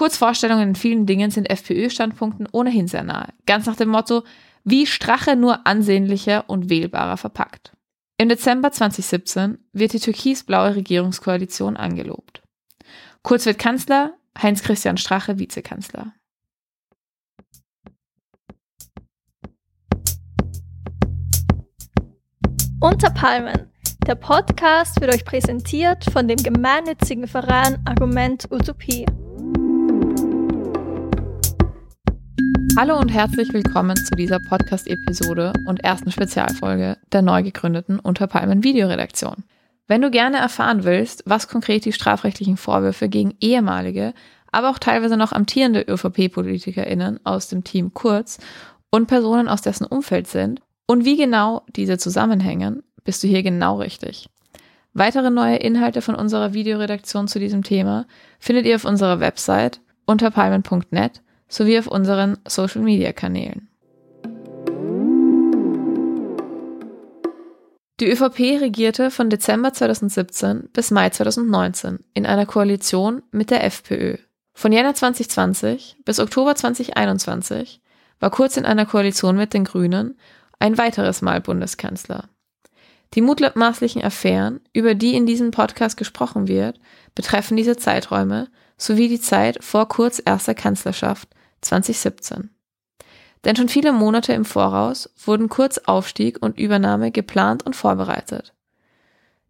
Kurz Vorstellungen in vielen Dingen sind FPÖ-Standpunkten ohnehin sehr nahe. Ganz nach dem Motto, wie Strache nur ansehnlicher und wählbarer verpackt. Im Dezember 2017 wird die türkis-blaue Regierungskoalition angelobt. Kurz wird Kanzler, Heinz-Christian Strache Vizekanzler. Unter Palmen. Der Podcast wird euch präsentiert von dem gemeinnützigen Verein Argument Utopie. Hallo und herzlich willkommen zu dieser Podcast-Episode und ersten Spezialfolge der neu gegründeten Unter Palmen Videoredaktion. Wenn du gerne erfahren willst, was konkret die strafrechtlichen Vorwürfe gegen ehemalige, aber auch teilweise noch amtierende ÖVP-PolitikerInnen aus dem Team Kurz und Personen aus dessen Umfeld sind und wie genau diese zusammenhängen, bist du hier genau richtig. Weitere neue Inhalte von unserer Videoredaktion zu diesem Thema findet ihr auf unserer Website unterpalmen.net sowie auf unseren Social Media Kanälen. Die ÖVP regierte von Dezember 2017 bis Mai 2019 in einer Koalition mit der FPÖ. Von Jänner 2020 bis Oktober 2021 war Kurz in einer Koalition mit den Grünen ein weiteres Mal Bundeskanzler. Die mutmaßlichen Affären, über die in diesem Podcast gesprochen wird, betreffen diese Zeiträume sowie die Zeit vor Kurz erster Kanzlerschaft 2017. Denn schon viele Monate im Voraus wurden Kurz Aufstieg und Übernahme geplant und vorbereitet.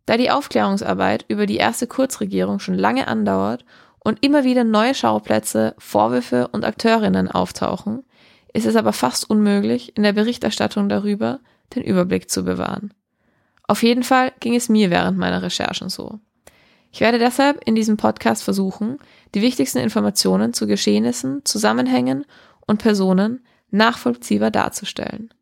Da die Aufklärungsarbeit über die erste Kurzregierung schon lange andauert und immer wieder neue Schauplätze, Vorwürfe und Akteurinnen auftauchen, ist es aber fast unmöglich, in der Berichterstattung darüber den Überblick zu bewahren. Auf jeden Fall ging es mir während meiner Recherchen so. Ich werde deshalb in diesem Podcast versuchen, die wichtigsten Informationen zu Geschehnissen, Zusammenhängen und Personen nachvollziehbar darzustellen.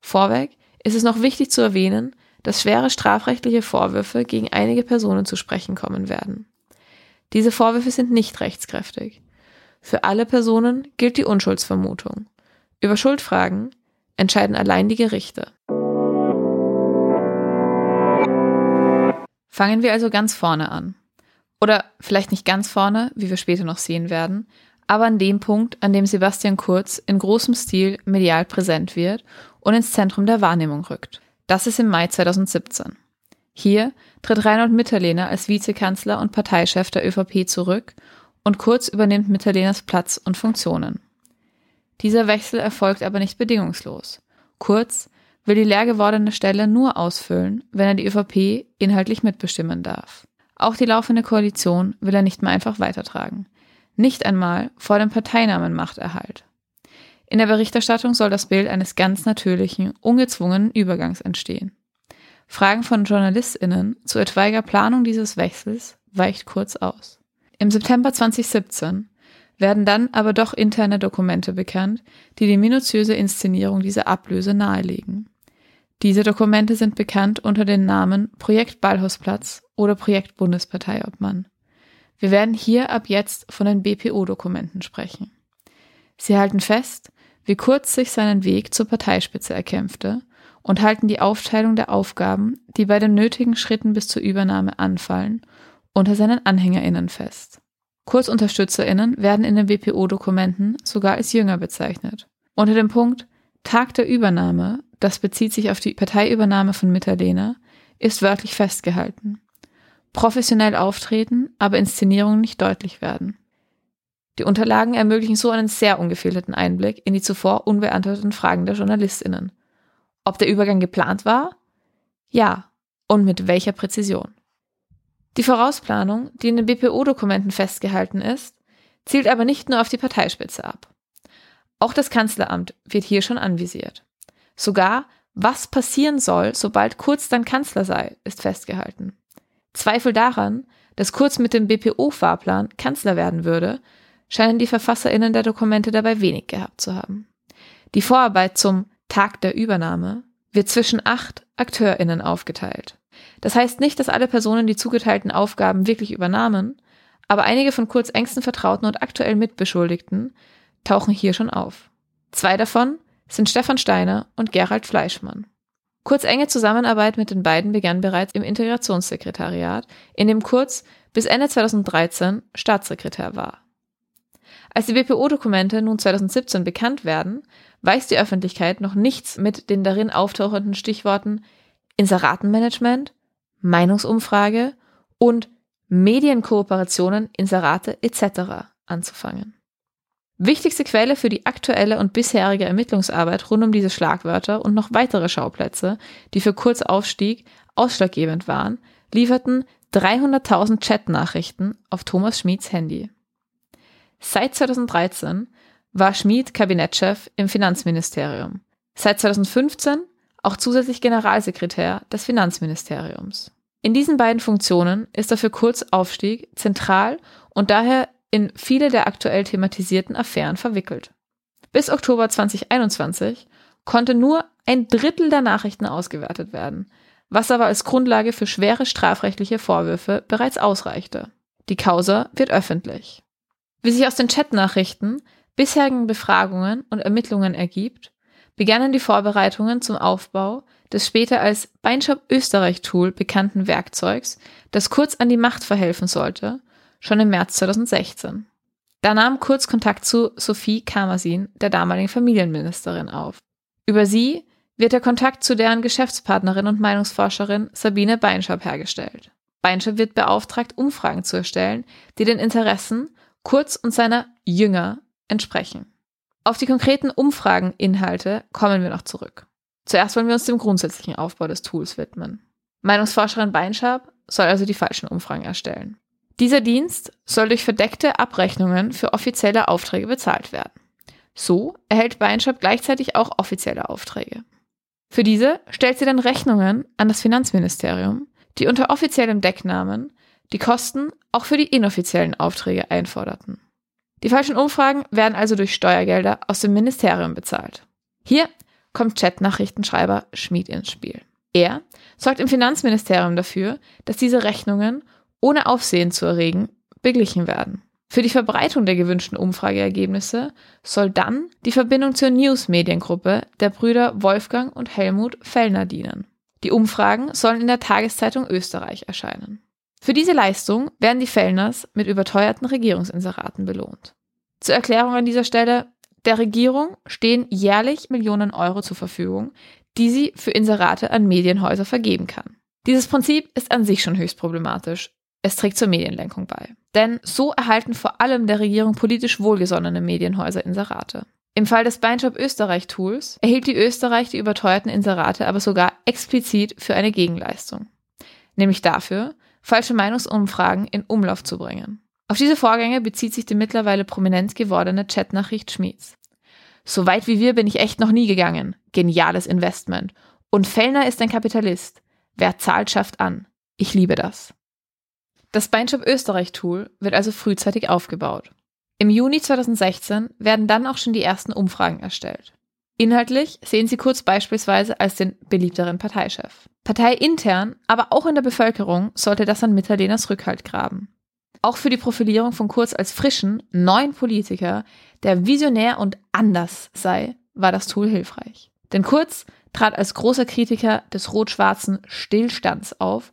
Vorweg ist es noch wichtig zu erwähnen, dass schwere strafrechtliche Vorwürfe gegen einige Personen zu sprechen kommen werden. Diese Vorwürfe sind nicht rechtskräftig. Für alle Personen gilt die Unschuldsvermutung. Über Schuldfragen entscheiden allein die Gerichte. Fangen wir also ganz vorne an. Oder vielleicht nicht ganz vorne, wie wir später noch sehen werden, aber an dem Punkt, an dem Sebastian Kurz in großem Stil medial präsent wird und ins Zentrum der Wahrnehmung rückt. Das ist im Mai 2017. Hier tritt Reinhold Mitterlehner als Vizekanzler und Parteichef der ÖVP zurück und Kurz übernimmt Mitterlehners Platz und Funktionen. Dieser Wechsel erfolgt aber nicht bedingungslos. Kurz will die leer gewordene Stelle nur ausfüllen, wenn er die ÖVP inhaltlich mitbestimmen darf. Auch die laufende Koalition will er nicht mehr einfach weitertragen. Nicht einmal vor dem Parteinamenmachterhalt. In der Berichterstattung soll das Bild eines ganz natürlichen, ungezwungenen Übergangs entstehen. Fragen von JournalistInnen zu etwaiger Planung dieses Wechsels weicht kurz aus. Im September 2017 werden dann aber doch interne Dokumente bekannt, die die minutiöse Inszenierung dieser Ablöse nahelegen. Diese Dokumente sind bekannt unter den Namen Projekt Ballhausplatz oder Projekt Bundesparteiobmann. Wir werden hier ab jetzt von den BPO-Dokumenten sprechen. Sie halten fest, wie kurz sich seinen Weg zur Parteispitze erkämpfte und halten die Aufteilung der Aufgaben, die bei den nötigen Schritten bis zur Übernahme anfallen, unter seinen AnhängerInnen fest. KurzunterstützerInnen werden in den BPO-Dokumenten sogar als Jünger bezeichnet. Unter dem Punkt Tag der Übernahme das bezieht sich auf die Parteiübernahme von Mitterlehner, ist wörtlich festgehalten. Professionell auftreten, aber Inszenierungen nicht deutlich werden. Die Unterlagen ermöglichen so einen sehr ungefilterten Einblick in die zuvor unbeantworteten Fragen der JournalistInnen. Ob der Übergang geplant war? Ja. Und mit welcher Präzision? Die Vorausplanung, die in den BPO-Dokumenten festgehalten ist, zielt aber nicht nur auf die Parteispitze ab. Auch das Kanzleramt wird hier schon anvisiert. Sogar, was passieren soll, sobald Kurz dann Kanzler sei, ist festgehalten. Zweifel daran, dass Kurz mit dem BPO-Fahrplan Kanzler werden würde, scheinen die VerfasserInnen der Dokumente dabei wenig gehabt zu haben. Die Vorarbeit zum Tag der Übernahme wird zwischen acht AkteurInnen aufgeteilt. Das heißt nicht, dass alle Personen die zugeteilten Aufgaben wirklich übernahmen, aber einige von Kurz engsten Vertrauten und aktuell Mitbeschuldigten tauchen hier schon auf. Zwei davon sind Stefan Steiner und Gerald Fleischmann. Kurz enge Zusammenarbeit mit den beiden begann bereits im Integrationssekretariat, in dem Kurz bis Ende 2013 Staatssekretär war. Als die BPO-Dokumente nun 2017 bekannt werden, weiß die Öffentlichkeit noch nichts mit den darin auftauchenden Stichworten Inseratenmanagement, Meinungsumfrage und Medienkooperationen, Inserate etc. anzufangen. Wichtigste Quelle für die aktuelle und bisherige Ermittlungsarbeit rund um diese Schlagwörter und noch weitere Schauplätze, die für Kurzaufstieg ausschlaggebend waren, lieferten 300.000 Chatnachrichten auf Thomas Schmieds Handy. Seit 2013 war Schmid Kabinettschef im Finanzministerium. Seit 2015 auch zusätzlich Generalsekretär des Finanzministeriums. In diesen beiden Funktionen ist er für Kurzaufstieg zentral und daher in viele der aktuell thematisierten Affären verwickelt. Bis Oktober 2021 konnte nur ein Drittel der Nachrichten ausgewertet werden, was aber als Grundlage für schwere strafrechtliche Vorwürfe bereits ausreichte. Die Causa wird öffentlich. Wie sich aus den Chatnachrichten, bisherigen Befragungen und Ermittlungen ergibt, begannen die Vorbereitungen zum Aufbau des später als Beinshop Österreich Tool bekannten Werkzeugs, das Kurz an die Macht verhelfen sollte schon im März 2016. Da nahm Kurz Kontakt zu Sophie Kamersin, der damaligen Familienministerin, auf. Über sie wird der Kontakt zu deren Geschäftspartnerin und Meinungsforscherin Sabine Beinschab hergestellt. Beinschab wird beauftragt, Umfragen zu erstellen, die den Interessen Kurz und seiner Jünger entsprechen. Auf die konkreten Umfrageninhalte kommen wir noch zurück. Zuerst wollen wir uns dem grundsätzlichen Aufbau des Tools widmen. Meinungsforscherin Beinschab soll also die falschen Umfragen erstellen. Dieser Dienst soll durch verdeckte Abrechnungen für offizielle Aufträge bezahlt werden. So erhält Beinshop gleichzeitig auch offizielle Aufträge. Für diese stellt sie dann Rechnungen an das Finanzministerium, die unter offiziellem Decknamen die Kosten auch für die inoffiziellen Aufträge einforderten. Die falschen Umfragen werden also durch Steuergelder aus dem Ministerium bezahlt. Hier kommt Chat-Nachrichtenschreiber Schmid ins Spiel. Er sorgt im Finanzministerium dafür, dass diese Rechnungen ohne Aufsehen zu erregen, beglichen werden. Für die Verbreitung der gewünschten Umfrageergebnisse soll dann die Verbindung zur News-Mediengruppe der Brüder Wolfgang und Helmut Fellner dienen. Die Umfragen sollen in der Tageszeitung Österreich erscheinen. Für diese Leistung werden die Fellners mit überteuerten Regierungsinseraten belohnt. Zur Erklärung an dieser Stelle, der Regierung stehen jährlich Millionen Euro zur Verfügung, die sie für Inserate an Medienhäuser vergeben kann. Dieses Prinzip ist an sich schon höchst problematisch, es trägt zur Medienlenkung bei. Denn so erhalten vor allem der Regierung politisch wohlgesonnene Medienhäuser Inserate. Im Fall des Beinjob Österreich Tools erhielt die Österreich die überteuerten Inserate aber sogar explizit für eine Gegenleistung. Nämlich dafür, falsche Meinungsumfragen in Umlauf zu bringen. Auf diese Vorgänge bezieht sich die mittlerweile prominent gewordene Chatnachricht Schmieds. So weit wie wir bin ich echt noch nie gegangen. Geniales Investment. Und Fellner ist ein Kapitalist. Wer zahlt, schafft an. Ich liebe das. Das Beinshop Österreich Tool wird also frühzeitig aufgebaut. Im Juni 2016 werden dann auch schon die ersten Umfragen erstellt. Inhaltlich sehen Sie Kurz beispielsweise als den beliebteren Parteichef. Parteiintern, aber auch in der Bevölkerung sollte das an Mitterlehners Rückhalt graben. Auch für die Profilierung von Kurz als frischen, neuen Politiker, der visionär und anders sei, war das Tool hilfreich. Denn Kurz trat als großer Kritiker des rot-schwarzen Stillstands auf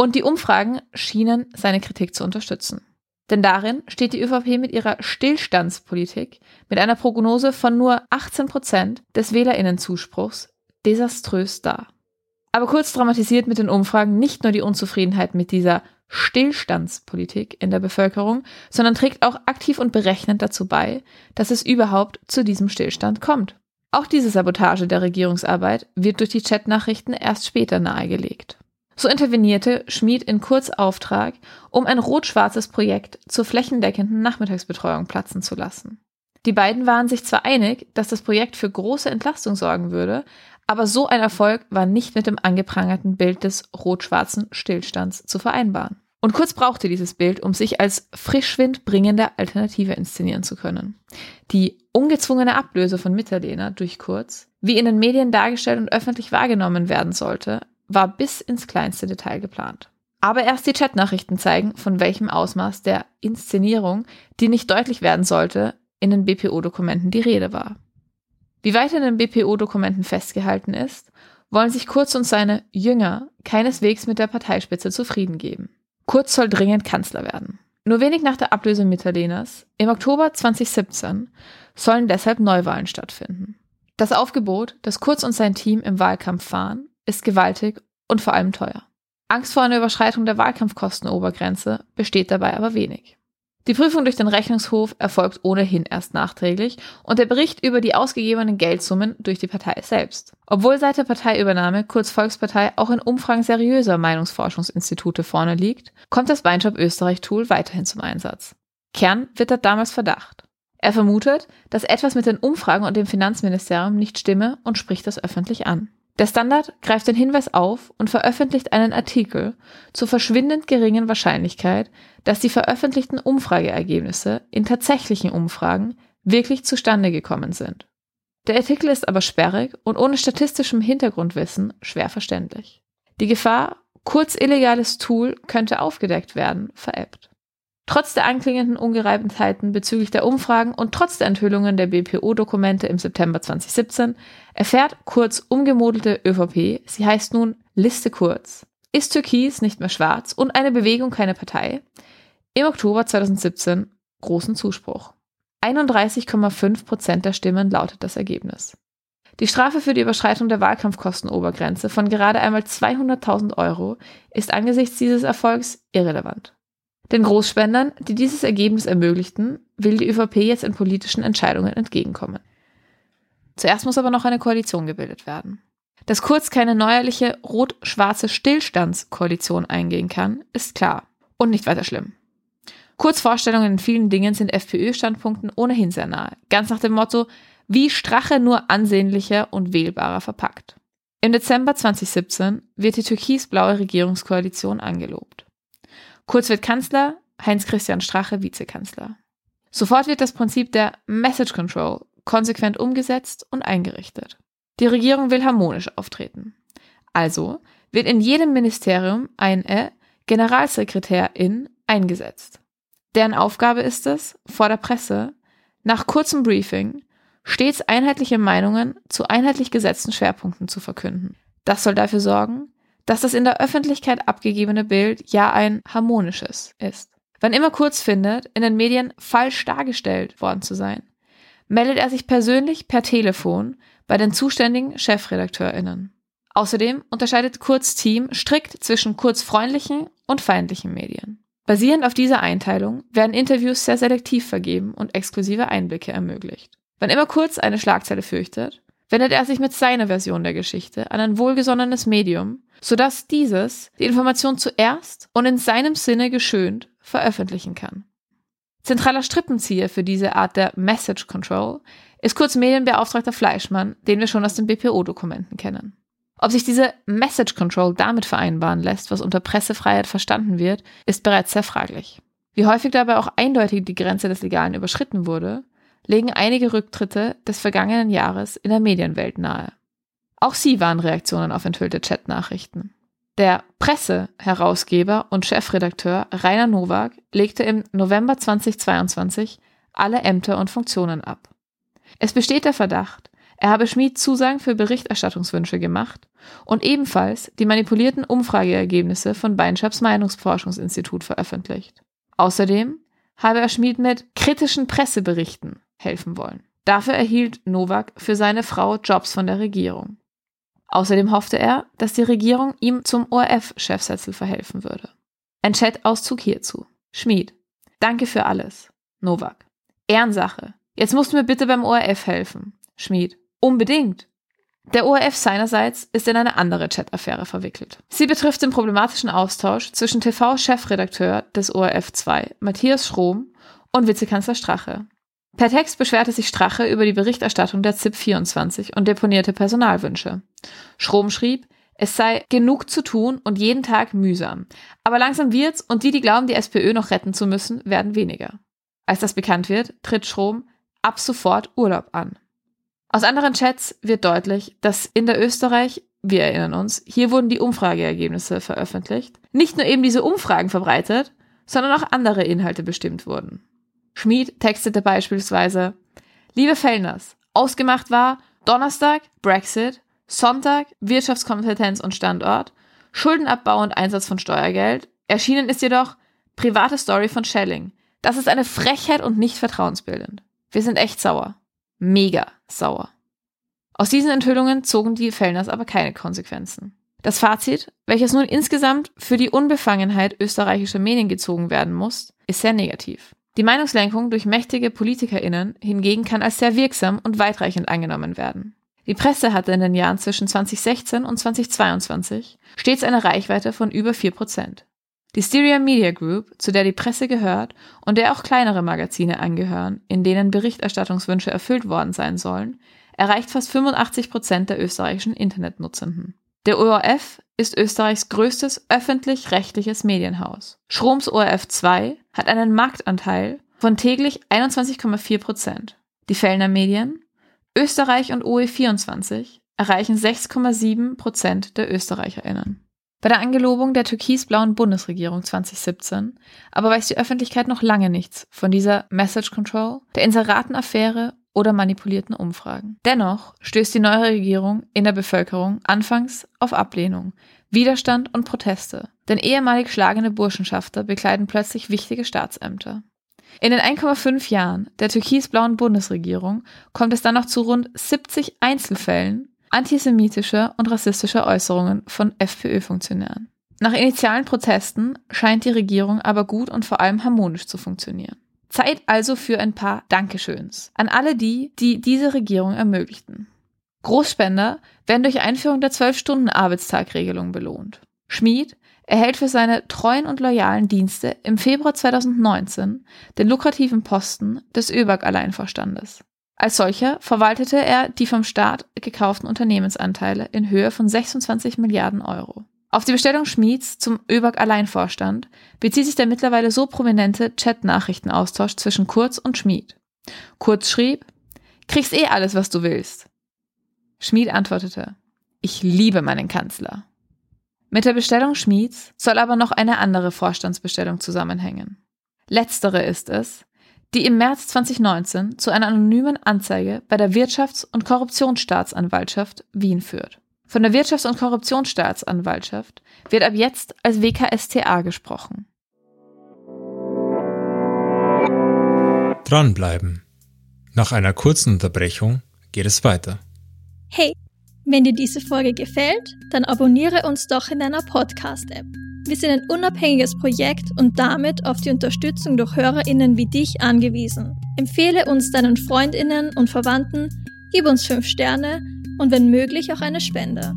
und die Umfragen schienen seine Kritik zu unterstützen. Denn darin steht die ÖVP mit ihrer Stillstandspolitik mit einer Prognose von nur 18 Prozent des Wählerinnenzuspruchs desaströs da. Aber kurz dramatisiert mit den Umfragen nicht nur die Unzufriedenheit mit dieser Stillstandspolitik in der Bevölkerung, sondern trägt auch aktiv und berechnend dazu bei, dass es überhaupt zu diesem Stillstand kommt. Auch diese Sabotage der Regierungsarbeit wird durch die Chatnachrichten erst später nahegelegt. So intervenierte Schmid in Kurzauftrag, um ein rot-schwarzes Projekt zur flächendeckenden Nachmittagsbetreuung platzen zu lassen. Die beiden waren sich zwar einig, dass das Projekt für große Entlastung sorgen würde, aber so ein Erfolg war nicht mit dem angeprangerten Bild des rot-schwarzen Stillstands zu vereinbaren. Und Kurz brauchte dieses Bild, um sich als Frischwind bringende Alternative inszenieren zu können. Die ungezwungene Ablöse von Mitterlehner durch Kurz, wie in den Medien dargestellt und öffentlich wahrgenommen werden sollte, war bis ins kleinste Detail geplant. Aber erst die Chatnachrichten zeigen, von welchem Ausmaß der Inszenierung, die nicht deutlich werden sollte, in den BPO-Dokumenten die Rede war. Wie weiter in den BPO-Dokumenten festgehalten ist, wollen sich Kurz und seine Jünger keineswegs mit der Parteispitze zufrieden geben. Kurz soll dringend Kanzler werden. Nur wenig nach der Ablösung Mittalenas, im Oktober 2017, sollen deshalb Neuwahlen stattfinden. Das Aufgebot, das Kurz und sein Team im Wahlkampf fahren, ist gewaltig und vor allem teuer. Angst vor einer Überschreitung der Wahlkampfkostenobergrenze besteht dabei aber wenig. Die Prüfung durch den Rechnungshof erfolgt ohnehin erst nachträglich und der Bericht über die ausgegebenen Geldsummen durch die Partei selbst. Obwohl seit der Parteiübernahme Kurz Volkspartei auch in Umfragen seriöser Meinungsforschungsinstitute vorne liegt, kommt das Beinjob Österreich Tool weiterhin zum Einsatz. Kern wittert damals Verdacht. Er vermutet, dass etwas mit den Umfragen und dem Finanzministerium nicht stimme und spricht das öffentlich an. Der Standard greift den Hinweis auf und veröffentlicht einen Artikel zur verschwindend geringen Wahrscheinlichkeit, dass die veröffentlichten Umfrageergebnisse in tatsächlichen Umfragen wirklich zustande gekommen sind. Der Artikel ist aber sperrig und ohne statistischem Hintergrundwissen schwer verständlich. Die Gefahr, kurz illegales Tool könnte aufgedeckt werden, verebbt. Trotz der anklingenden Ungereimtheiten bezüglich der Umfragen und trotz der Enthüllungen der BPO-Dokumente im September 2017 erfährt Kurz umgemodelte ÖVP, sie heißt nun Liste Kurz, ist Türkis nicht mehr schwarz und eine Bewegung keine Partei, im Oktober 2017 großen Zuspruch. 31,5 Prozent der Stimmen lautet das Ergebnis. Die Strafe für die Überschreitung der Wahlkampfkostenobergrenze von gerade einmal 200.000 Euro ist angesichts dieses Erfolgs irrelevant. Den Großspendern, die dieses Ergebnis ermöglichten, will die ÖVP jetzt in politischen Entscheidungen entgegenkommen. Zuerst muss aber noch eine Koalition gebildet werden. Dass Kurz keine neuerliche rot-schwarze Stillstandskoalition eingehen kann, ist klar und nicht weiter schlimm. Kurz Vorstellungen in vielen Dingen sind FPÖ-Standpunkten ohnehin sehr nahe, ganz nach dem Motto, wie Strache nur ansehnlicher und wählbarer verpackt. Im Dezember 2017 wird die türkis-blaue Regierungskoalition angelobt. Kurz wird Kanzler, Heinz-Christian Strache Vizekanzler. Sofort wird das Prinzip der Message Control konsequent umgesetzt und eingerichtet. Die Regierung will harmonisch auftreten. Also wird in jedem Ministerium eine Generalsekretärin eingesetzt. Deren Aufgabe ist es, vor der Presse, nach kurzem Briefing, stets einheitliche Meinungen zu einheitlich gesetzten Schwerpunkten zu verkünden. Das soll dafür sorgen, dass das in der Öffentlichkeit abgegebene Bild ja ein harmonisches ist. Wann immer Kurz findet, in den Medien falsch dargestellt worden zu sein, meldet er sich persönlich per Telefon bei den zuständigen ChefredakteurInnen. Außerdem unterscheidet Kurz Team strikt zwischen kurzfreundlichen und feindlichen Medien. Basierend auf dieser Einteilung werden Interviews sehr selektiv vergeben und exklusive Einblicke ermöglicht. Wann immer Kurz eine Schlagzeile fürchtet, wendet er sich mit seiner Version der Geschichte an ein wohlgesonnenes Medium, sodass dieses die Information zuerst und in seinem Sinne geschönt veröffentlichen kann. Zentraler Strippenzieher für diese Art der Message Control ist kurz Medienbeauftragter Fleischmann, den wir schon aus den BPO-Dokumenten kennen. Ob sich diese Message Control damit vereinbaren lässt, was unter Pressefreiheit verstanden wird, ist bereits sehr fraglich. Wie häufig dabei auch eindeutig die Grenze des Legalen überschritten wurde, legen einige Rücktritte des vergangenen Jahres in der Medienwelt nahe. Auch sie waren Reaktionen auf enthüllte Chatnachrichten. Der Presseherausgeber und Chefredakteur Rainer Nowak legte im November 2022 alle Ämter und Funktionen ab. Es besteht der Verdacht, er habe Schmid Zusagen für Berichterstattungswünsche gemacht und ebenfalls die manipulierten Umfrageergebnisse von Beinschaps Meinungsforschungsinstitut veröffentlicht. Außerdem habe er Schmid mit kritischen Presseberichten helfen wollen. Dafür erhielt Novak für seine Frau Jobs von der Regierung. Außerdem hoffte er, dass die Regierung ihm zum ORF-Chefsessel verhelfen würde. Ein Chat-Auszug hierzu. Schmied. Danke für alles. Novak. Ehrensache. Jetzt musst du mir bitte beim ORF helfen. Schmied. Unbedingt. Der ORF seinerseits ist in eine andere Chat-Affäre verwickelt. Sie betrifft den problematischen Austausch zwischen TV-Chefredakteur des ORF 2, Matthias Schrom, und Vizekanzler Strache, Per Text beschwerte sich Strache über die Berichterstattung der ZIP 24 und deponierte Personalwünsche. Schrom schrieb, es sei genug zu tun und jeden Tag mühsam. Aber langsam wird's und die, die glauben, die SPÖ noch retten zu müssen, werden weniger. Als das bekannt wird, tritt Schrom ab sofort Urlaub an. Aus anderen Chats wird deutlich, dass in der Österreich, wir erinnern uns, hier wurden die Umfrageergebnisse veröffentlicht, nicht nur eben diese Umfragen verbreitet, sondern auch andere Inhalte bestimmt wurden. Schmid textete beispielsweise, Liebe Fellners, ausgemacht war Donnerstag Brexit, Sonntag Wirtschaftskompetenz und Standort, Schuldenabbau und Einsatz von Steuergeld, erschienen ist jedoch Private Story von Schelling. Das ist eine Frechheit und nicht vertrauensbildend. Wir sind echt sauer. Mega sauer. Aus diesen Enthüllungen zogen die Fellners aber keine Konsequenzen. Das Fazit, welches nun insgesamt für die Unbefangenheit österreichischer Medien gezogen werden muss, ist sehr negativ. Die Meinungslenkung durch mächtige PolitikerInnen hingegen kann als sehr wirksam und weitreichend angenommen werden. Die Presse hatte in den Jahren zwischen 2016 und 2022 stets eine Reichweite von über 4%. Die Styria Media Group, zu der die Presse gehört und der auch kleinere Magazine angehören, in denen Berichterstattungswünsche erfüllt worden sein sollen, erreicht fast 85 Prozent der österreichischen Internetnutzenden. Der ORF ist Österreichs größtes öffentlich-rechtliches Medienhaus. Schroms ORF 2 hat einen Marktanteil von täglich 21,4 Prozent. Die Fellner Medien, Österreich und OE24 erreichen 6,7 Prozent der ÖsterreicherInnen. Bei der Angelobung der türkisblauen Bundesregierung 2017 aber weiß die Öffentlichkeit noch lange nichts von dieser Message Control, der Inseratenaffäre oder manipulierten Umfragen. Dennoch stößt die neue Regierung in der Bevölkerung anfangs auf Ablehnung, Widerstand und Proteste, denn ehemalig schlagende Burschenschafter bekleiden plötzlich wichtige Staatsämter. In den 1,5 Jahren der türkisblauen Bundesregierung kommt es dann noch zu rund 70 Einzelfällen antisemitischer und rassistischer Äußerungen von FPÖ-Funktionären. Nach initialen Protesten scheint die Regierung aber gut und vor allem harmonisch zu funktionieren. Zeit also für ein paar Dankeschöns an alle die, die diese Regierung ermöglichten. Großspender werden durch Einführung der 12-Stunden-Arbeitstagregelung belohnt. Schmid erhält für seine treuen und loyalen Dienste im Februar 2019 den lukrativen Posten des ÖBAG-Alleinvorstandes. Als solcher verwaltete er die vom Staat gekauften Unternehmensanteile in Höhe von 26 Milliarden Euro. Auf die Bestellung Schmieds zum ÖBAG-Alleinvorstand bezieht sich der mittlerweile so prominente Chat-Nachrichtenaustausch zwischen Kurz und Schmied. Kurz schrieb, kriegst eh alles, was du willst. Schmied antwortete, ich liebe meinen Kanzler. Mit der Bestellung Schmieds soll aber noch eine andere Vorstandsbestellung zusammenhängen. Letztere ist es, die im März 2019 zu einer anonymen Anzeige bei der Wirtschafts- und Korruptionsstaatsanwaltschaft Wien führt. Von der Wirtschafts- und Korruptionsstaatsanwaltschaft wird ab jetzt als WKSTA gesprochen. Dranbleiben. Nach einer kurzen Unterbrechung geht es weiter. Hey, wenn dir diese Folge gefällt, dann abonniere uns doch in deiner Podcast-App. Wir sind ein unabhängiges Projekt und damit auf die Unterstützung durch HörerInnen wie dich angewiesen. Empfehle uns deinen FreundInnen und Verwandten, gib uns 5 Sterne und wenn möglich auch eine Spende.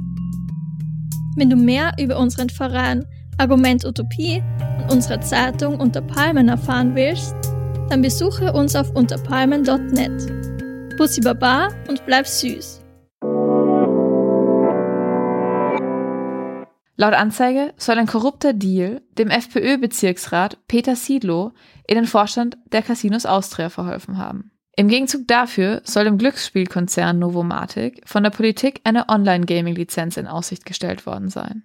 Wenn du mehr über unseren Verein Argument Utopie und unsere Zeitung Unter Palmen erfahren willst, dann besuche uns auf unterpalmen.net. Bussi Baba und bleib süß. Laut Anzeige soll ein korrupter Deal dem FPÖ-Bezirksrat Peter Siedlow in den Vorstand der Casinos Austria verholfen haben. Im Gegenzug dafür soll dem Glücksspielkonzern Novomatic von der Politik eine Online-Gaming-Lizenz in Aussicht gestellt worden sein.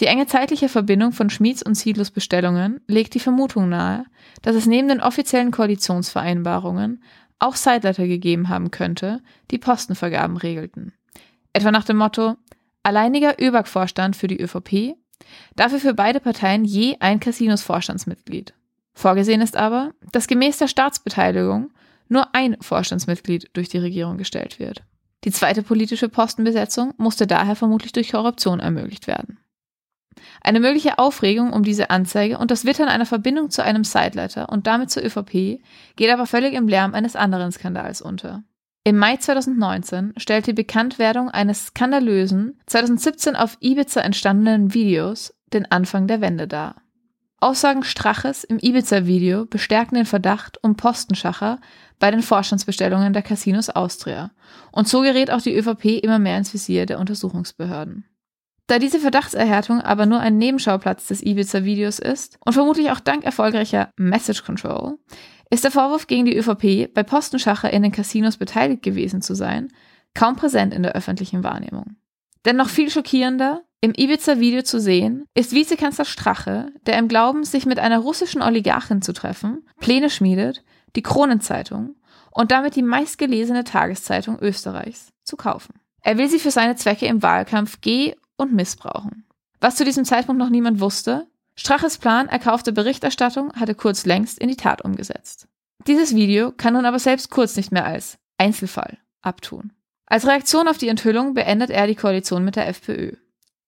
Die enge zeitliche Verbindung von Schmieds und Siedlos Bestellungen legt die Vermutung nahe, dass es neben den offiziellen Koalitionsvereinbarungen auch Sideletter gegeben haben könnte, die Postenvergaben regelten. Etwa nach dem Motto, alleiniger ÖBAG-Vorstand für die ÖVP, dafür für beide Parteien je ein Casinos-Vorstandsmitglied. Vorgesehen ist aber, dass gemäß der Staatsbeteiligung nur ein Vorstandsmitglied durch die Regierung gestellt wird. Die zweite politische Postenbesetzung musste daher vermutlich durch Korruption ermöglicht werden. Eine mögliche Aufregung um diese Anzeige und das Wittern einer Verbindung zu einem Sideleiter und damit zur ÖVP geht aber völlig im Lärm eines anderen Skandals unter. Im Mai 2019 stellt die Bekanntwerdung eines skandalösen, 2017 auf Ibiza entstandenen Videos den Anfang der Wende dar. Aussagen Straches im Ibiza-Video bestärken den Verdacht um Postenschacher bei den Vorstandsbestellungen der Casinos Austria. Und so gerät auch die ÖVP immer mehr ins Visier der Untersuchungsbehörden. Da diese Verdachtserhärtung aber nur ein Nebenschauplatz des Ibiza-Videos ist und vermutlich auch dank erfolgreicher Message Control, ist der Vorwurf gegen die ÖVP, bei Postenschacher in den Casinos beteiligt gewesen zu sein, kaum präsent in der öffentlichen Wahrnehmung. Denn noch viel schockierender, im Ibiza-Video zu sehen, ist Vizekanzler Strache, der im Glauben, sich mit einer russischen Oligarchin zu treffen, Pläne schmiedet, die Kronenzeitung und damit die meistgelesene Tageszeitung Österreichs zu kaufen. Er will sie für seine Zwecke im Wahlkampf geh- und missbrauchen. Was zu diesem Zeitpunkt noch niemand wusste, Straches Plan, erkaufte Berichterstattung hatte Kurz längst in die Tat umgesetzt. Dieses Video kann nun aber selbst Kurz nicht mehr als Einzelfall abtun. Als Reaktion auf die Enthüllung beendet er die Koalition mit der FPÖ.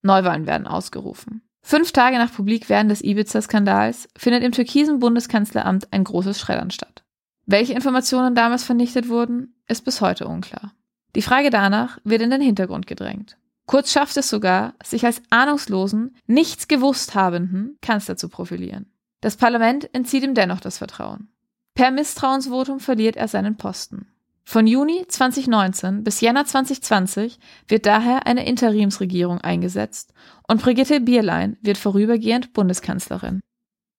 Neuwahlen werden ausgerufen. Fünf Tage nach Publikwerden des Ibiza-Skandals findet im türkisen Bundeskanzleramt ein großes Schreddern statt. Welche Informationen damals vernichtet wurden, ist bis heute unklar. Die Frage danach wird in den Hintergrund gedrängt. Kurz schafft es sogar, sich als ahnungslosen, nichts gewusst habenden Kanzler zu profilieren. Das Parlament entzieht ihm dennoch das Vertrauen. Per Misstrauensvotum verliert er seinen Posten. Von Juni 2019 bis Jänner 2020 wird daher eine Interimsregierung eingesetzt und Brigitte Bierlein wird vorübergehend Bundeskanzlerin.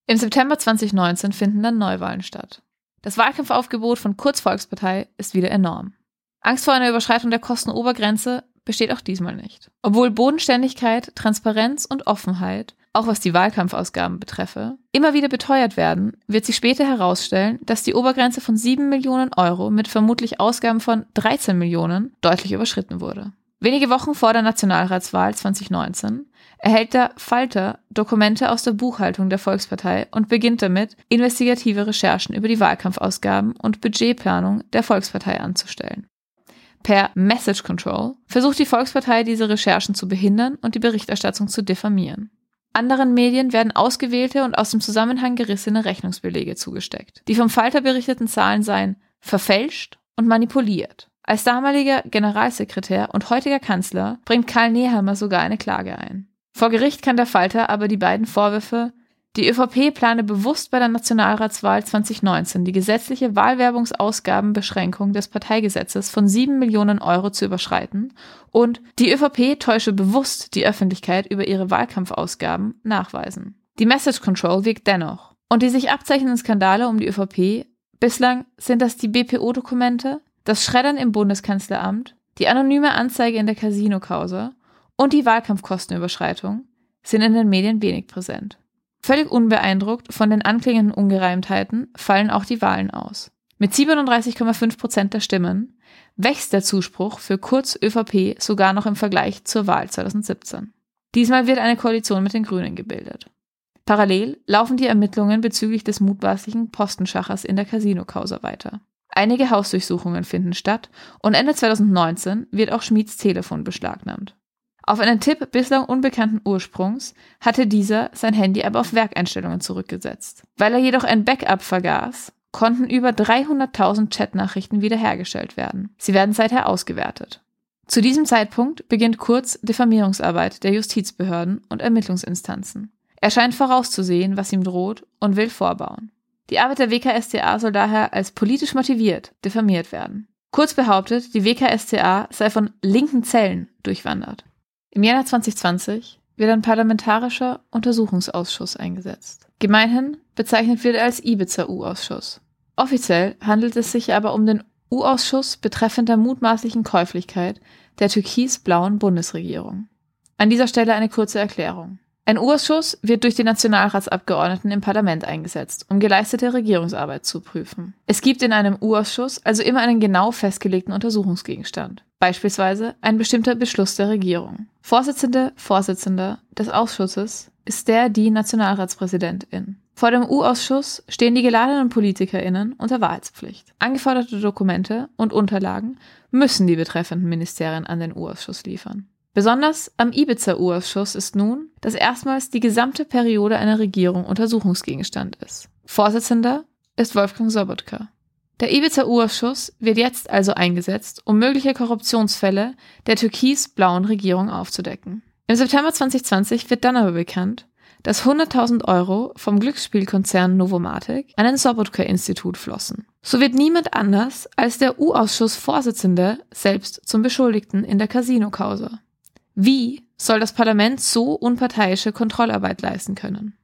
Im September 2019 finden dann Neuwahlen statt. Das Wahlkampfaufgebot von Kurzvolkspartei ist wieder enorm. Angst vor einer Überschreitung der Kostenobergrenze besteht auch diesmal nicht. Obwohl Bodenständigkeit, Transparenz und Offenheit auch was die Wahlkampfausgaben betreffe, immer wieder beteuert werden, wird sich später herausstellen, dass die Obergrenze von 7 Millionen Euro mit vermutlich Ausgaben von 13 Millionen deutlich überschritten wurde. Wenige Wochen vor der Nationalratswahl 2019 erhält der Falter Dokumente aus der Buchhaltung der Volkspartei und beginnt damit, investigative Recherchen über die Wahlkampfausgaben und Budgetplanung der Volkspartei anzustellen. Per Message Control versucht die Volkspartei diese Recherchen zu behindern und die Berichterstattung zu diffamieren. Anderen Medien werden ausgewählte und aus dem Zusammenhang gerissene Rechnungsbelege zugesteckt. Die vom Falter berichteten Zahlen seien verfälscht und manipuliert. Als damaliger Generalsekretär und heutiger Kanzler bringt Karl Nehammer sogar eine Klage ein. Vor Gericht kann der Falter aber die beiden Vorwürfe die ÖVP plane bewusst bei der Nationalratswahl 2019 die gesetzliche Wahlwerbungsausgabenbeschränkung des Parteigesetzes von 7 Millionen Euro zu überschreiten und die ÖVP täusche bewusst die Öffentlichkeit über ihre Wahlkampfausgaben nachweisen. Die Message Control wirkt dennoch. Und die sich abzeichnenden Skandale um die ÖVP, bislang sind das die BPO-Dokumente, das Schreddern im Bundeskanzleramt, die anonyme Anzeige in der Casino-Causa und die Wahlkampfkostenüberschreitung, sind in den Medien wenig präsent. Völlig unbeeindruckt von den anklingenden Ungereimtheiten fallen auch die Wahlen aus. Mit 37,5 Prozent der Stimmen wächst der Zuspruch für Kurz ÖVP sogar noch im Vergleich zur Wahl 2017. Diesmal wird eine Koalition mit den Grünen gebildet. Parallel laufen die Ermittlungen bezüglich des mutmaßlichen Postenschachers in der Casino-Causa weiter. Einige Hausdurchsuchungen finden statt und Ende 2019 wird auch Schmieds Telefon beschlagnahmt. Auf einen Tipp bislang unbekannten Ursprungs hatte dieser sein Handy aber auf Werkeinstellungen zurückgesetzt. Weil er jedoch ein Backup vergaß, konnten über 300.000 Chatnachrichten wiederhergestellt werden. Sie werden seither ausgewertet. Zu diesem Zeitpunkt beginnt kurz Diffamierungsarbeit der Justizbehörden und Ermittlungsinstanzen. Er scheint vorauszusehen, was ihm droht und will vorbauen. Die Arbeit der WKStA soll daher als politisch motiviert diffamiert werden. Kurz behauptet, die WKStA sei von linken Zellen durchwandert. Im Januar 2020 wird ein parlamentarischer Untersuchungsausschuss eingesetzt. Gemeinhin bezeichnet wird er als Ibiza-U-Ausschuss. Offiziell handelt es sich aber um den U-Ausschuss betreffend der mutmaßlichen Käuflichkeit der türkis-blauen Bundesregierung. An dieser Stelle eine kurze Erklärung. Ein U-Ausschuss wird durch die Nationalratsabgeordneten im Parlament eingesetzt, um geleistete Regierungsarbeit zu prüfen. Es gibt in einem U-Ausschuss also immer einen genau festgelegten Untersuchungsgegenstand, beispielsweise ein bestimmter Beschluss der Regierung. Vorsitzende, Vorsitzender des Ausschusses ist der die Nationalratspräsidentin. Vor dem U-Ausschuss stehen die geladenen PolitikerInnen unter Wahrheitspflicht. Angeforderte Dokumente und Unterlagen müssen die betreffenden Ministerien an den U-Ausschuss liefern. Besonders am Ibiza-U-Ausschuss ist nun, dass erstmals die gesamte Periode einer Regierung Untersuchungsgegenstand ist. Vorsitzender ist Wolfgang Sobotka. Der Ibiza-U-Ausschuss wird jetzt also eingesetzt, um mögliche Korruptionsfälle der türkis-blauen Regierung aufzudecken. Im September 2020 wird dann aber bekannt, dass 100.000 Euro vom Glücksspielkonzern Novomatic an ein Sobotka-Institut flossen. So wird niemand anders als der U-Ausschuss-Vorsitzende selbst zum Beschuldigten in der Casino-Causa. Wie soll das Parlament so unparteiische Kontrollarbeit leisten können?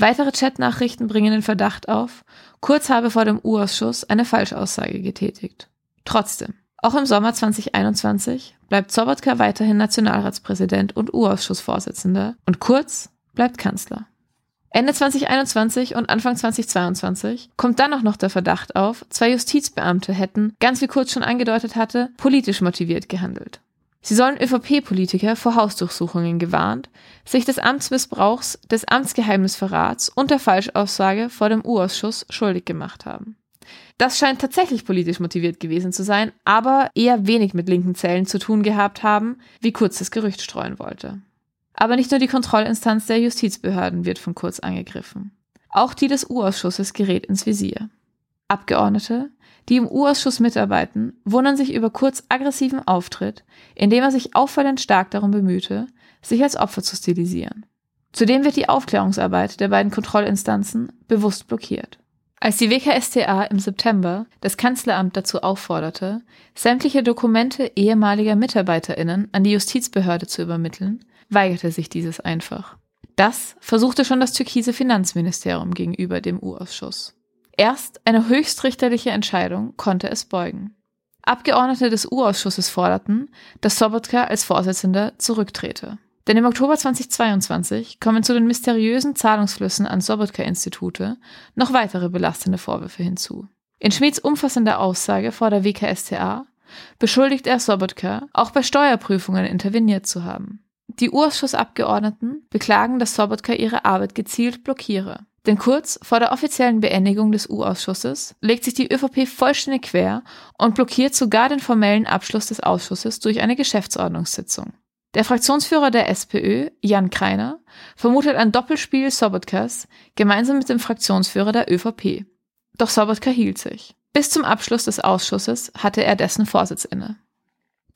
Weitere Chatnachrichten bringen den Verdacht auf, Kurz habe vor dem U-Ausschuss eine Falschaussage getätigt. Trotzdem, auch im Sommer 2021 bleibt Sobotka weiterhin Nationalratspräsident und U-Ausschussvorsitzender und Kurz bleibt Kanzler. Ende 2021 und Anfang 2022 kommt dann auch noch der Verdacht auf, zwei Justizbeamte hätten, ganz wie Kurz schon angedeutet hatte, politisch motiviert gehandelt. Sie sollen ÖVP-Politiker vor Hausdurchsuchungen gewarnt, sich des Amtsmissbrauchs, des Amtsgeheimnisverrats und der Falschaussage vor dem U-Ausschuss schuldig gemacht haben. Das scheint tatsächlich politisch motiviert gewesen zu sein, aber eher wenig mit linken Zellen zu tun gehabt haben, wie Kurz das Gerücht streuen wollte. Aber nicht nur die Kontrollinstanz der Justizbehörden wird von Kurz angegriffen. Auch die des U-Ausschusses gerät ins Visier. Abgeordnete, die im U-Ausschuss mitarbeiten, wundern sich über Kurz aggressiven Auftritt, indem er sich auffallend stark darum bemühte, sich als Opfer zu stilisieren. Zudem wird die Aufklärungsarbeit der beiden Kontrollinstanzen bewusst blockiert. Als die WKStA im September das Kanzleramt dazu aufforderte, sämtliche Dokumente ehemaliger Mitarbeiterinnen an die Justizbehörde zu übermitteln, weigerte sich dieses einfach. Das versuchte schon das türkise Finanzministerium gegenüber dem U-Ausschuss. Erst eine höchstrichterliche Entscheidung konnte es beugen. Abgeordnete des U-Ausschusses forderten, dass Sobotka als Vorsitzender zurücktrete. Denn im Oktober 2022 kommen zu den mysteriösen Zahlungsflüssen an Sobotka-Institute noch weitere belastende Vorwürfe hinzu. In Schmieds umfassender Aussage vor der WKStA beschuldigt er Sobotka, auch bei Steuerprüfungen interveniert zu haben. Die U-Ausschussabgeordneten beklagen, dass Sobotka ihre Arbeit gezielt blockiere. Denn kurz vor der offiziellen Beendigung des U-Ausschusses legt sich die ÖVP vollständig quer und blockiert sogar den formellen Abschluss des Ausschusses durch eine Geschäftsordnungssitzung. Der Fraktionsführer der SPÖ, Jan Kreiner, vermutet ein Doppelspiel Sobotkas gemeinsam mit dem Fraktionsführer der ÖVP. Doch Sobotka hielt sich. Bis zum Abschluss des Ausschusses hatte er dessen Vorsitz inne.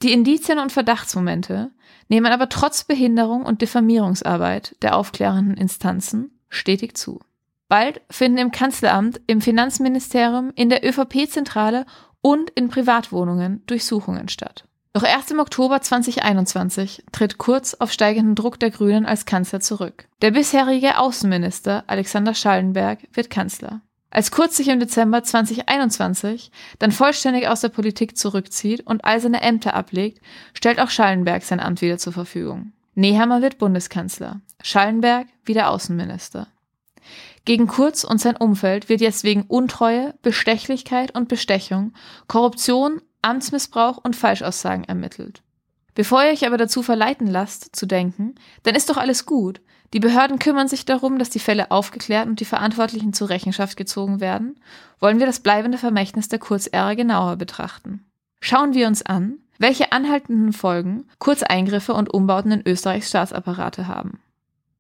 Die Indizien und Verdachtsmomente nehmen aber trotz Behinderung und Diffamierungsarbeit der aufklärenden Instanzen stetig zu. Bald finden im Kanzleramt, im Finanzministerium, in der ÖVP-Zentrale und in Privatwohnungen Durchsuchungen statt. Doch erst im Oktober 2021 tritt Kurz auf steigenden Druck der Grünen als Kanzler zurück. Der bisherige Außenminister Alexander Schallenberg wird Kanzler. Als Kurz sich im Dezember 2021 dann vollständig aus der Politik zurückzieht und all seine Ämter ablegt, stellt auch Schallenberg sein Amt wieder zur Verfügung. Nehammer wird Bundeskanzler, Schallenberg wieder Außenminister. Gegen Kurz und sein Umfeld wird jetzt wegen Untreue, Bestechlichkeit und Bestechung, Korruption, Amtsmissbrauch und Falschaussagen ermittelt. Bevor ihr euch aber dazu verleiten lasst, zu denken, dann ist doch alles gut. Die Behörden kümmern sich darum, dass die Fälle aufgeklärt und die Verantwortlichen zur Rechenschaft gezogen werden, wollen wir das bleibende Vermächtnis der Kurzära genauer betrachten. Schauen wir uns an, welche anhaltenden Folgen Kurzeingriffe und Umbauten in Österreichs Staatsapparate haben.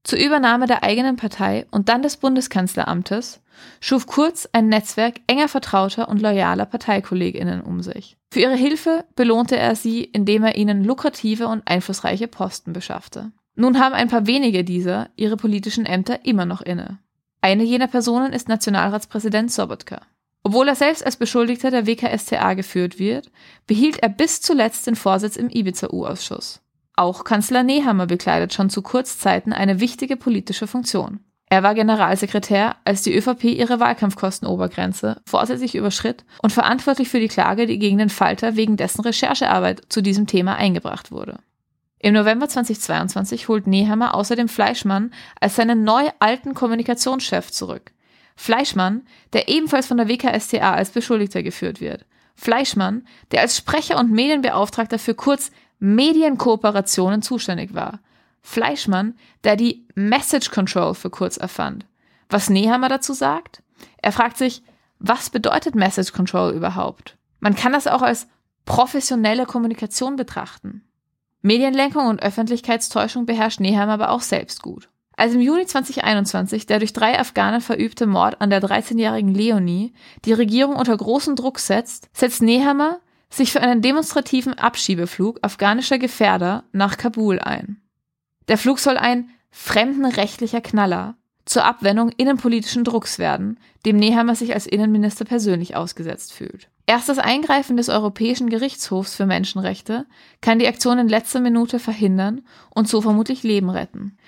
Zur Übernahme der eigenen Partei und dann des Bundeskanzleramtes schuf Kurz ein Netzwerk enger Vertrauter und loyaler Parteikolleginnen um sich. Für ihre Hilfe belohnte er sie, indem er ihnen lukrative und einflussreiche Posten beschaffte. Nun haben ein paar wenige dieser ihre politischen Ämter immer noch inne. Eine jener Personen ist Nationalratspräsident Sobotka. Obwohl er selbst als Beschuldigter der WKStA geführt wird, behielt er bis zuletzt den Vorsitz im Ibiza-U-Ausschuss. Auch Kanzler Nehammer bekleidet schon zu Kurzzeiten eine wichtige politische Funktion. Er war Generalsekretär, als die ÖVP ihre Wahlkampfkostenobergrenze vorsätzlich überschritt und verantwortlich für die Klage, die gegen den Falter wegen dessen Recherchearbeit zu diesem Thema eingebracht wurde. Im November 2022 holt Nehammer außerdem Fleischmann als seinen neu alten Kommunikationschef zurück. Fleischmann, der ebenfalls von der WKStA als Beschuldigter geführt wird. Fleischmann, der als Sprecher und Medienbeauftragter für Kurz Medienkooperationen zuständig war. Fleischmann, der die Message Control für kurz erfand. Was Nehammer dazu sagt? Er fragt sich, was bedeutet Message Control überhaupt? Man kann das auch als professionelle Kommunikation betrachten. Medienlenkung und Öffentlichkeitstäuschung beherrscht Nehammer aber auch selbst gut. Als im Juni 2021 der durch drei Afghanen verübte Mord an der 13-jährigen Leonie die Regierung unter großen Druck setzt, setzt Nehammer sich für einen demonstrativen Abschiebeflug afghanischer Gefährder nach Kabul ein. Der Flug soll ein fremdenrechtlicher Knaller zur Abwendung innenpolitischen Drucks werden, dem Nehammer sich als Innenminister persönlich ausgesetzt fühlt. Erst das Eingreifen des Europäischen Gerichtshofs für Menschenrechte kann die Aktion in letzter Minute verhindern und so vermutlich Leben retten.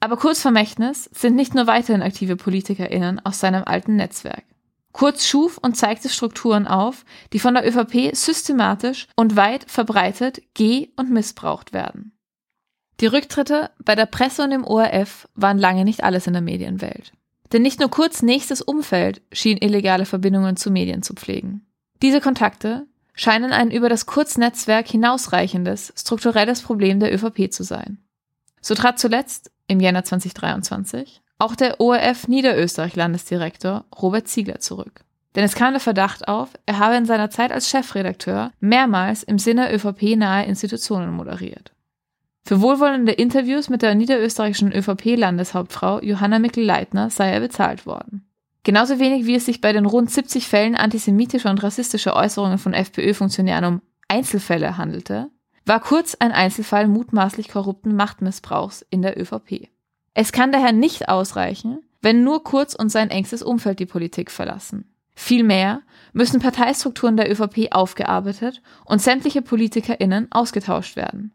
Aber Kurz Vermächtnis sind nicht nur weiterhin aktive PolitikerInnen aus seinem alten Netzwerk. Kurz schuf und zeigte Strukturen auf, die von der ÖVP systematisch und weit verbreitet geh- und missbraucht werden. Die Rücktritte bei der Presse und im ORF waren lange nicht alles in der Medienwelt. Denn nicht nur Kurz nächstes Umfeld schien illegale Verbindungen zu Medien zu pflegen. Diese Kontakte scheinen ein über das Kurznetzwerk hinausreichendes strukturelles Problem der ÖVP zu sein. So trat zuletzt, im Jänner 2023, auch der ORF Niederösterreich-Landesdirektor Robert Ziegler zurück. Denn es kam der Verdacht auf, er habe in seiner Zeit als Chefredakteur mehrmals im Sinne ÖVP nahe Institutionen moderiert. Für wohlwollende Interviews mit der niederösterreichischen ÖVP-Landeshauptfrau Johanna Mikl-Leitner sei er bezahlt worden. Genauso wenig wie es sich bei den rund 70 Fällen antisemitischer und rassistischer Äußerungen von FPÖ-Funktionären um Einzelfälle handelte, war Kurz ein Einzelfall mutmaßlich korrupten Machtmissbrauchs in der ÖVP. Es kann daher nicht ausreichen, wenn nur Kurz und sein engstes Umfeld die Politik verlassen. Vielmehr müssen Parteistrukturen der ÖVP aufgearbeitet und sämtliche PolitikerInnen ausgetauscht werden.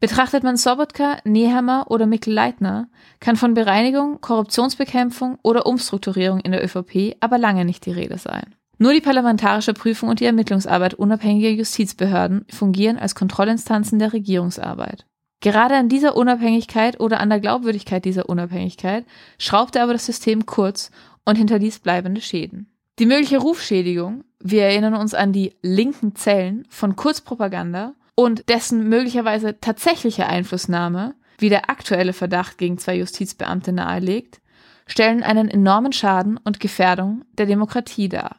Betrachtet man Sobotka, Nehammer oder Mikkel Leitner, kann von Bereinigung, Korruptionsbekämpfung oder Umstrukturierung in der ÖVP aber lange nicht die Rede sein. Nur die parlamentarische Prüfung und die Ermittlungsarbeit unabhängiger Justizbehörden fungieren als Kontrollinstanzen der Regierungsarbeit. Gerade an dieser Unabhängigkeit oder an der Glaubwürdigkeit dieser Unabhängigkeit schraubte aber das System kurz und hinterließ bleibende Schäden. Die mögliche Rufschädigung, wir erinnern uns an die linken Zellen von Kurzpropaganda und dessen möglicherweise tatsächliche Einflussnahme, wie der aktuelle Verdacht gegen zwei Justizbeamte nahelegt, stellen einen enormen Schaden und Gefährdung der Demokratie dar.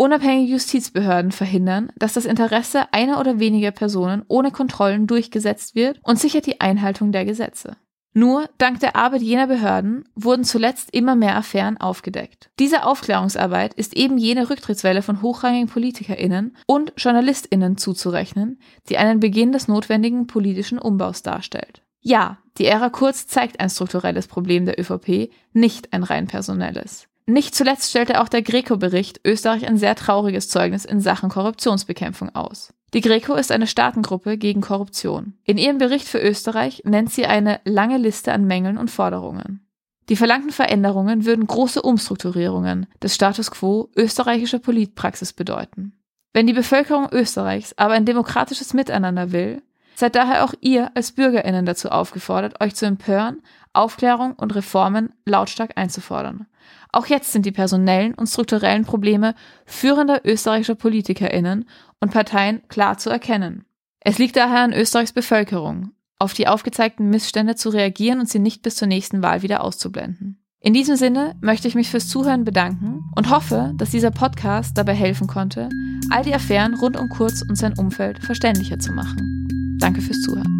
Unabhängige Justizbehörden verhindern, dass das Interesse einer oder weniger Personen ohne Kontrollen durchgesetzt wird und sichert die Einhaltung der Gesetze. Nur dank der Arbeit jener Behörden wurden zuletzt immer mehr Affären aufgedeckt. Diese Aufklärungsarbeit ist eben jene Rücktrittswelle von hochrangigen PolitikerInnen und JournalistInnen zuzurechnen, die einen Beginn des notwendigen politischen Umbaus darstellt. Ja, die Ära Kurz zeigt ein strukturelles Problem der ÖVP, nicht ein rein personelles. Nicht zuletzt stellte auch der Greco-Bericht Österreich ein sehr trauriges Zeugnis in Sachen Korruptionsbekämpfung aus. Die Greco ist eine Staatengruppe gegen Korruption. In ihrem Bericht für Österreich nennt sie eine lange Liste an Mängeln und Forderungen. Die verlangten Veränderungen würden große Umstrukturierungen des Status quo österreichischer Politpraxis bedeuten. Wenn die Bevölkerung Österreichs aber ein demokratisches Miteinander will, seid daher auch ihr als Bürgerinnen dazu aufgefordert, euch zu empören, Aufklärung und Reformen lautstark einzufordern. Auch jetzt sind die personellen und strukturellen Probleme führender österreichischer PolitikerInnen und Parteien klar zu erkennen. Es liegt daher an Österreichs Bevölkerung, auf die aufgezeigten Missstände zu reagieren und sie nicht bis zur nächsten Wahl wieder auszublenden. In diesem Sinne möchte ich mich fürs Zuhören bedanken und hoffe, dass dieser Podcast dabei helfen konnte, all die Affären rund um Kurz und sein Umfeld verständlicher zu machen. Danke fürs Zuhören.